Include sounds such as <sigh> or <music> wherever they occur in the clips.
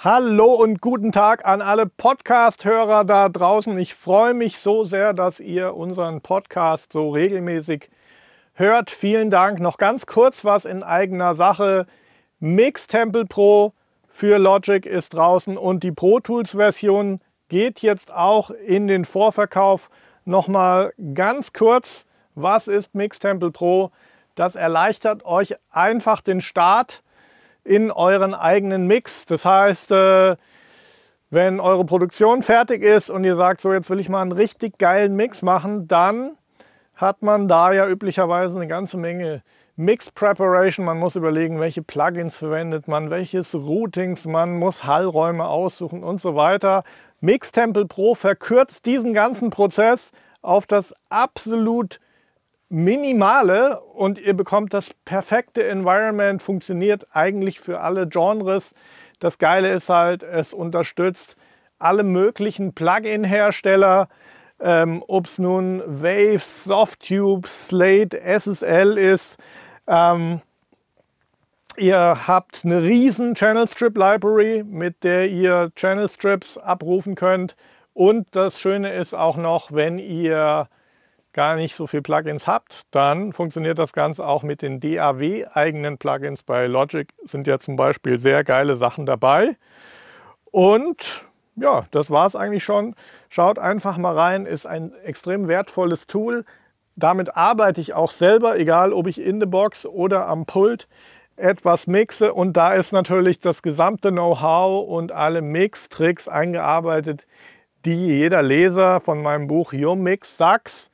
Hallo und guten Tag an alle Podcast-Hörer da draußen. Ich freue mich so sehr, dass ihr unseren Podcast so regelmäßig hört. Vielen Dank. Noch ganz kurz was in eigener Sache. Mix Temple Pro für Logic ist draußen und die Pro Tools Version geht jetzt auch in den Vorverkauf. Nochmal ganz kurz, was ist Mix Temple Pro? Das erleichtert euch einfach den Start in euren eigenen Mix. Das heißt, äh, wenn eure Produktion fertig ist und ihr sagt, so jetzt will ich mal einen richtig geilen Mix machen, dann hat man da ja üblicherweise eine ganze Menge Mix Preparation. Man muss überlegen, welche Plugins verwendet man, welches Routings, man muss Hallräume aussuchen und so weiter. Mix Temple Pro verkürzt diesen ganzen Prozess auf das absolut minimale und ihr bekommt das perfekte Environment, funktioniert eigentlich für alle Genres. Das Geile ist halt, es unterstützt alle möglichen Plugin-Hersteller, ähm, ob es nun Waves, Softtube, Slate, SSL ist. Ähm, ihr habt eine riesen Channel Strip Library, mit der ihr Channel Strips abrufen könnt. Und das Schöne ist auch noch, wenn ihr gar nicht so viele Plugins habt, dann funktioniert das Ganze auch mit den DAW-eigenen Plugins. Bei Logic sind ja zum Beispiel sehr geile Sachen dabei. Und ja, das war es eigentlich schon. Schaut einfach mal rein, ist ein extrem wertvolles Tool. Damit arbeite ich auch selber, egal ob ich in der Box oder am Pult etwas mixe. Und da ist natürlich das gesamte Know-how und alle Mix-Tricks eingearbeitet, die jeder Leser von meinem Buch Your Mix Sucks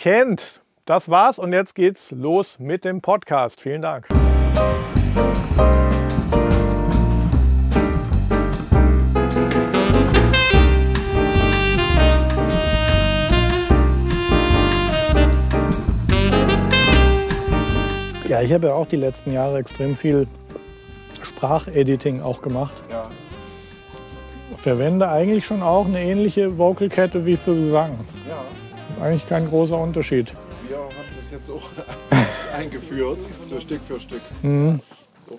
kennt. Das war's und jetzt geht's los mit dem Podcast. Vielen Dank. Ja, ich habe ja auch die letzten Jahre extrem viel Sprachediting auch gemacht. Ja. Verwende eigentlich schon auch eine ähnliche Vocalkette wie zu sagen. Ja eigentlich kein großer Unterschied. Wir haben das jetzt auch <laughs> eingeführt, so Stück für Stück. Mhm. Für,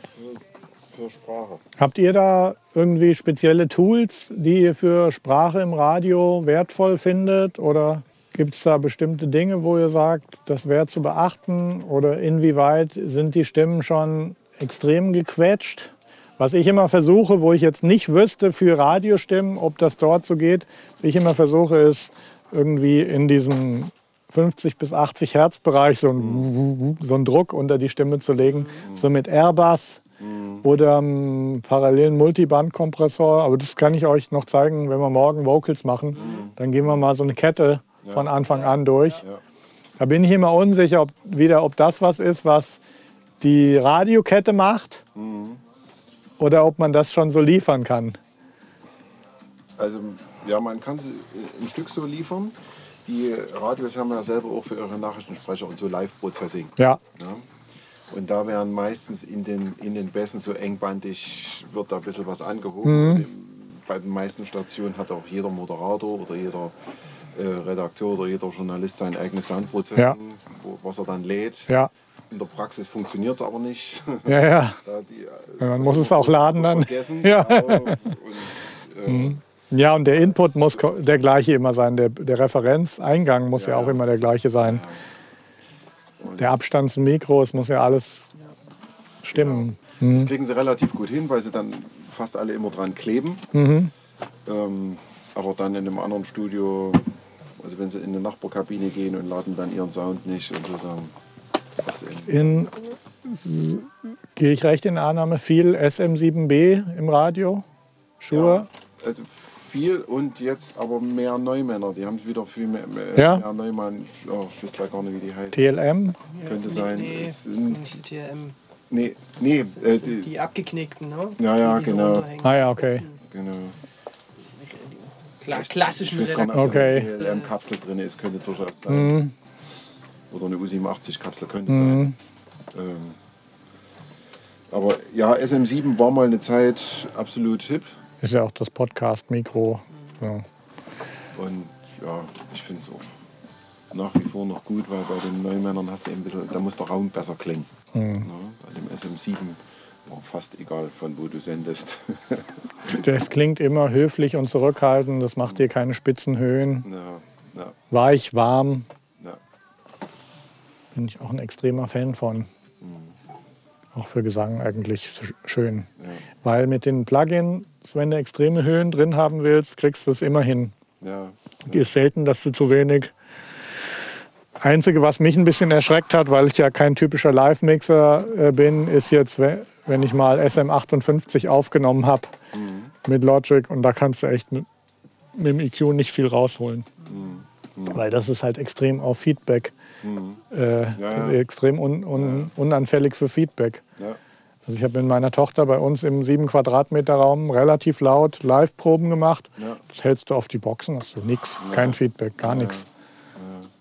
für Sprache. Habt ihr da irgendwie spezielle Tools, die ihr für Sprache im Radio wertvoll findet? Oder gibt es da bestimmte Dinge, wo ihr sagt, das wäre zu beachten? Oder inwieweit sind die Stimmen schon extrem gequetscht? Was ich immer versuche, wo ich jetzt nicht wüsste für Radiostimmen, ob das dort so geht, was ich immer versuche, ist irgendwie in diesem 50 bis 80 Hertz Bereich so einen, so einen Druck unter die Stimme zu legen, so mit Airbus oder einem parallelen Multiband-Kompressor. Aber das kann ich euch noch zeigen, wenn wir morgen Vocals machen. Dann gehen wir mal so eine Kette von Anfang an durch. Da bin ich immer unsicher, ob, wieder, ob das was ist, was die Radiokette macht oder ob man das schon so liefern kann. Also ja, man kann sie ein Stück so liefern. Die Radios haben ja selber auch für ihre Nachrichtensprecher und so Live-Processing. Ja. ja. Und da werden meistens in den, in den Bässen so engbandig, wird da ein bisschen was angehoben. Mhm. Bei den meisten Stationen hat auch jeder Moderator oder jeder äh, Redakteur oder jeder Journalist sein eigenes Soundprocessing, ja. wo, was er dann lädt. Ja. In der Praxis funktioniert es aber nicht. <laughs> Ja, ja. die, ja man muss es auch laden dann. Vergessen. Ja. <laughs> Und, äh, mhm. Ja, und der Input muss der gleiche immer sein. Der, der Referenzeingang muss ja, ja auch immer der gleiche sein. Der Abstand zum Mikro, es muss ja alles stimmen. Ja. Mhm. Das kriegen sie relativ gut hin, weil sie dann fast alle immer dran kleben. Mhm. Ähm, aber dann in einem anderen Studio, also wenn sie in eine Nachbarkabine gehen und laden dann ihren Sound nicht und so, dann in, gehe ich recht in Annahme, viel SM7B im Radio? Schuhe? Ja, also viel und jetzt aber mehr Neumänner. Die haben wieder viel mehr, mehr, ja? mehr Neumann. Oh, ich weiß gar nicht, wie die heißt. TLM? Könnte ja, sein. Nee, es sind TLM. Nee, nee. Äh, die, die, abgeknickten, ne? Ja, ja, die genau. Ah ja, okay. Genau. Kla klassischen Ich weiß gar nicht, okay. TLM-Kapsel drin ist, könnte durchaus sein. Mhm. Oder eine U87-Kapsel könnte mhm. sein. Ähm, aber ja, SM7 war mal eine Zeit absolut hip. Ist ja auch das Podcast-Mikro. Ja. Und ja, ich finde es auch nach wie vor noch gut, weil bei den Neumännern hast du ein bisschen, da muss der Raum besser klingen. Mhm. Ja, bei dem SM7 Auch fast egal, von wo du sendest. <laughs> Das klingt immer höflich und zurückhaltend. Das macht dir keine spitzen Höhen. ja, ja, Weich, warm. Bin ich auch ein extremer Fan von. Auch für Gesang eigentlich sch- schön. Weil mit den Plugins, wenn du extreme Höhen drin haben willst, kriegst du es immer hin. ja. Ist selten, dass du zu wenig. Einzige, was mich ein bisschen erschreckt hat, weil ich ja kein typischer Live-Mixer äh, bin, ist jetzt, we- wenn ich mal SM58 aufgenommen habe mit Logic und da kannst du echt mit, mit dem EQ nicht viel rausholen. Weil das ist halt extrem auf Feedback, äh, ja. extrem un, un, unanfällig für Feedback. ja. Also ich habe mit meiner Tochter bei uns im 7 Quadratmeter Raum relativ laut Live-Proben gemacht. Ja. Das hältst du auf die Boxen, hast du nichts, kein Feedback, gar nichts.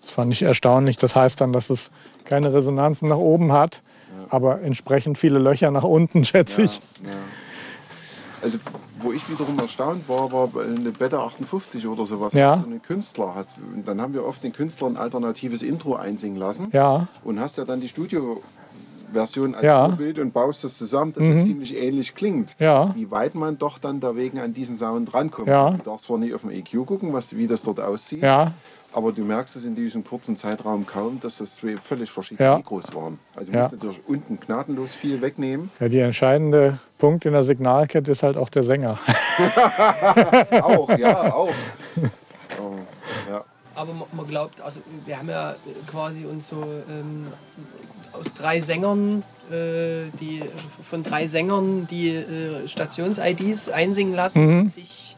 Das fand ich erstaunlich. Das heißt dann, dass es keine Resonanzen nach oben hat, aber entsprechend viele Löcher nach unten, <laughs> schätze ich. Ja. Also, wo ich wiederum erstaunt war, war eine Beta 58 oder sowas, Ja. wo du einen Künstler hast. Und dann haben wir oft den Künstler ein alternatives Intro einsingen lassen Ja, und hast ja dann die Studio-Version als Ja. Mhm. Vorbild und baust es zusammen, dass es ziemlich ähnlich klingt. Ja. Wie weit man doch dann dagegen an diesen Sound rankommt. Ja. Du darfst zwar nicht auf dem EQ gucken, was, wie das dort aussieht, ja, aber du merkst es in diesem kurzen Zeitraum kaum, dass das zwei völlig verschiedene Ja. Mikros waren. Also du Ja. musst natürlich unten gnadenlos viel wegnehmen. ja. Der entscheidende Punkt in der Signalkette ist halt auch der Sänger. <laughs> auch, ja, auch. <laughs> Oh, ja. Aber man, man glaubt, also wir haben ja quasi uns so ähm, aus drei Sängern, äh, die von drei Sängern die äh, Stations-IDs einsingen lassen, sich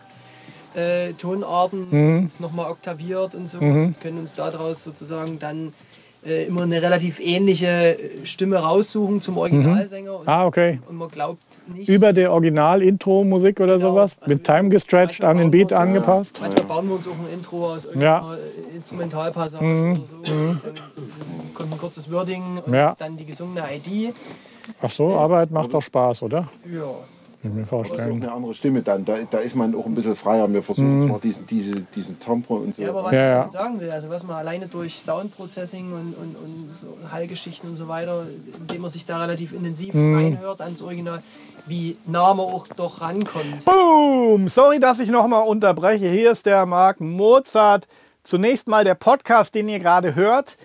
äh, Tonarten nochmal oktaviert und so, können uns daraus sozusagen dann äh, immer eine relativ ähnliche äh, Stimme raussuchen zum Originalsänger. Und, Ah, okay. und man glaubt nicht. Über der Original-Intro-Musik oder Genau. sowas, Also mit Time gestretched, an den Beat uns- angepasst. Manchmal bauen wir uns auch ein Intro aus Ja. irgendeiner Instrumentalpassage oder so. Und dann kommt ein kurzes Wording und Ja. dann die gesungene ID. Ach so, Arbeit macht doch Spaß, oder? Ja. Kann ich mir Das ist auch vorstellen. eine andere Stimme dann. Da, da ist man auch ein bisschen freier. Wir versuchen zwar diesen, diese, diesen Timbre und so. ja, aber was Ja, ich ja. damit sagen will, also was man alleine durch Soundprocessing und, und, und so Hallgeschichten und so weiter, indem man sich da relativ intensiv Mhm. reinhört ans Original, wie nah man auch doch rankommt. Boom! Sorry, dass ich nochmal unterbreche. Hier ist der Marc Mozart. Zunächst mal der Podcast, den ihr gerade hört.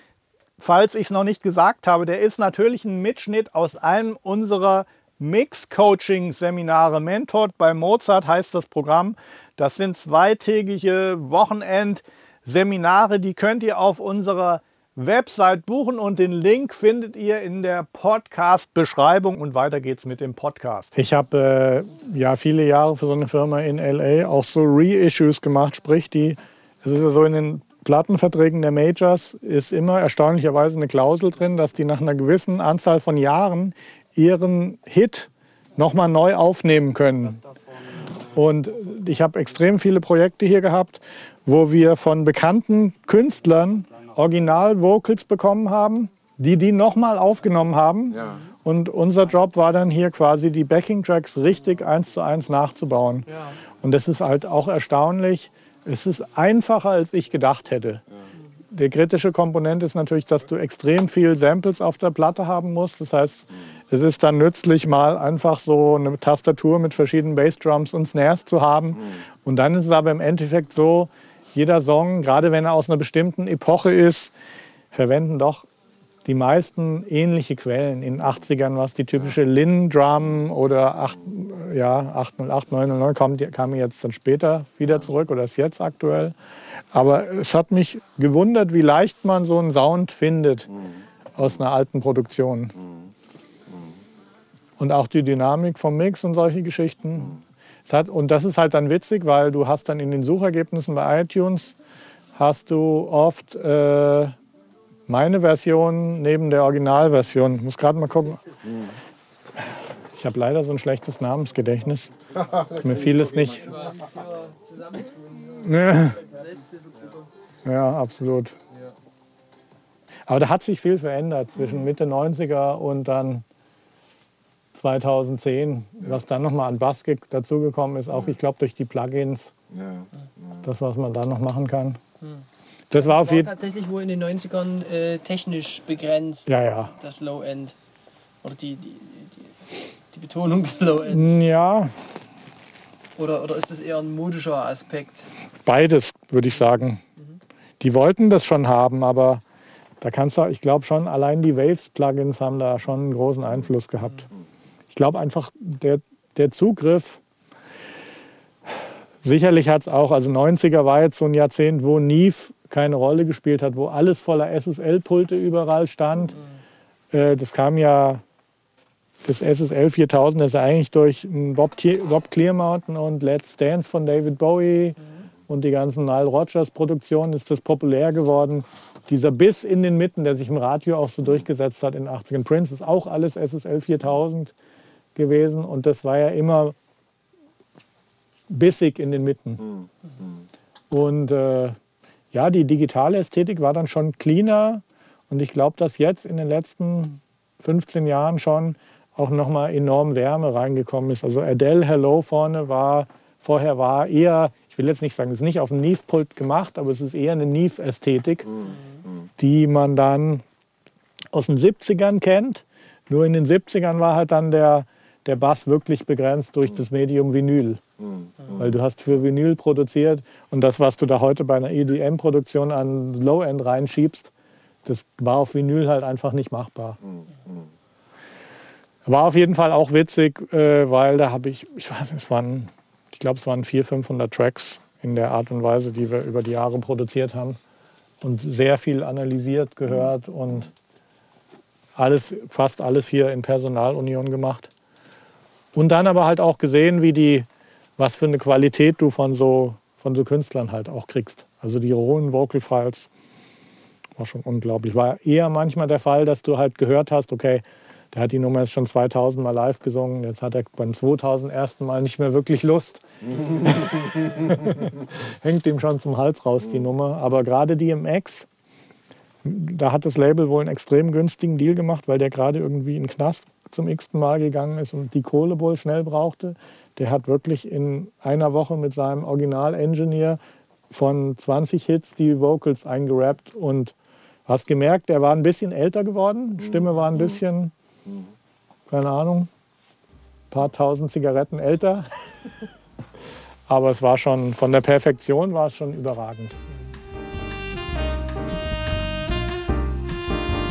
Falls ich es noch nicht gesagt habe, der ist natürlich ein Mitschnitt aus einem unserer Mix-Coaching-Seminare. Mentored bei Mozart heißt das Programm. Das sind zweitägige Wochenend-Seminare, die könnt ihr auf unserer Website buchen und den Link findet ihr in der Podcast-Beschreibung und weiter geht's mit dem Podcast. Ich habe äh, ja viele Jahre für so eine Firma in LA auch so Reissues gemacht, sprich die, es ist ja so in den Plattenverträgen der Majors ist immer erstaunlicherweise eine Klausel drin, dass die nach einer gewissen Anzahl von Jahren ihren Hit nochmal neu aufnehmen können. Und ich habe extrem viele Projekte hier gehabt, wo wir von bekannten Künstlern Original-Vocals bekommen haben, die die nochmal aufgenommen haben. Ja. Und unser Job war dann hier quasi die Backing-Tracks richtig eins zu eins nachzubauen. Ja. Und das ist halt auch erstaunlich. Es ist einfacher, als ich gedacht hätte. Der kritische Komponent ist natürlich, dass du extrem viel Samples auf der Platte haben musst. Das heißt, es ist dann nützlich, mal einfach so eine Tastatur mit verschiedenen Bassdrums und Snares zu haben. Und dann ist es aber im Endeffekt so, jeder Song, gerade wenn er aus einer bestimmten Epoche ist, verwenden doch die meisten ähnliche Quellen. In den 80ern war es die typische Lin-Drum oder 8, ja, 808, 909 kam, kam jetzt dann später wieder zurück oder ist jetzt aktuell. Aber es hat mich gewundert, wie leicht man so einen Sound findet aus einer alten Produktion. Und auch die Dynamik vom Mix und solche Geschichten. Es hat, und das ist halt dann witzig, weil du hast dann in den Suchergebnissen bei iTunes hast du oft äh, meine Version neben der Originalversion. Ich muss gerade mal gucken. Ich habe leider so ein schlechtes Namensgedächtnis. Mir fiel es nicht. Ja, ja, absolut. Aber da hat sich viel verändert zwischen Mitte 90er und dann 2010, was dann nochmal an Bass ge- dazugekommen ist, auch ich glaube durch die Plugins, das, was man da noch machen kann. Das war auf war jeden tatsächlich wohl in den 90ern äh, technisch begrenzt, Ja, ja. das Low-End. Oder die, die, die, die Betonung <laughs> des Low-Ends? Ja, Oder, oder ist das eher ein modischer Aspekt? beides, würde ich sagen. Die wollten das schon haben, aber da kannst du, ich glaube schon, allein die Waves-Plugins haben da schon einen großen Einfluss gehabt. Ich glaube einfach, der, der Zugriff, sicherlich hat es auch, also 90er war jetzt so ein Jahrzehnt, wo Neve keine Rolle gespielt hat, wo alles voller SSL-Pulte überall stand. Äh, das kam ja, das SSL 4000 ist eigentlich durch Bob, Bob Clearmountain und Let's Dance von David Bowie und die ganzen Nile Rodgers Produktionen ist das populär geworden. Dieser Biss in den Mitten, der sich im Radio auch so durchgesetzt hat in den 80ern. Prince ist auch alles SSL 4000 gewesen und das war ja immer bissig in den Mitten. Und äh, ja, die digitale Ästhetik war dann schon cleaner und ich glaube, dass jetzt in den letzten 15 Jahren schon auch nochmal enorm Wärme reingekommen ist. Also Adele Hello vorne war, vorher war eher, ich will jetzt nicht sagen, es ist nicht auf dem Neve-Pult gemacht, aber es ist eher eine Neve-Ästhetik, die man dann aus den 70ern kennt. Nur in den 70ern war halt dann der, der Bass wirklich begrenzt durch das Medium Vinyl. Weil du hast für Vinyl produziert und das, was du da heute bei einer EDM-Produktion an Low-End reinschiebst, das war auf Vinyl halt einfach nicht machbar. War auf jeden Fall auch witzig, äh, weil da habe ich, ich weiß nicht, es waren, ich glaube, es waren 400, 500 Tracks in der Art und Weise, die wir über die Jahre produziert haben und sehr viel analysiert, gehört und alles, fast alles hier in Personalunion gemacht. Und dann aber halt auch gesehen, wie die, was für eine Qualität du von so, von so Künstlern halt auch kriegst. Also die rohen Vocal Files war schon unglaublich. War eher manchmal der Fall, dass du halt gehört hast, okay, der hat die Nummer jetzt schon 2000 Mal live gesungen, jetzt hat er beim 2000 ersten Mal nicht mehr wirklich Lust. <laughs> Hängt ihm schon zum Hals raus, die Nummer. Aber gerade die im X, da hat das Label wohl einen extrem günstigen Deal gemacht, weil der gerade irgendwie in den Knast zum x-ten Mal gegangen ist und die Kohle wohl schnell brauchte. Der hat wirklich in einer Woche mit seinem Original-Engineer von 20 Hits die Vocals eingerappt und hast gemerkt, der war ein bisschen älter geworden, Stimme war ein bisschen, keine Ahnung, ein paar tausend Zigaretten älter. <laughs> Aber es war schon, von der Perfektion war es schon überragend.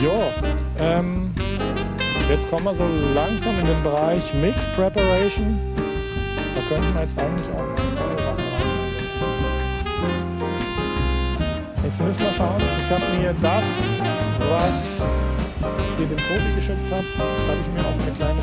Jo, ähm, jetzt kommen wir so langsam in den Bereich Mix Preparation. Da könnten wir jetzt eigentlich auch andere Sachen rein. Jetzt müssen wir schauen. Ich habe mir das, was hier dem Tobi geschickt habe, das habe ich mir auf eine kleine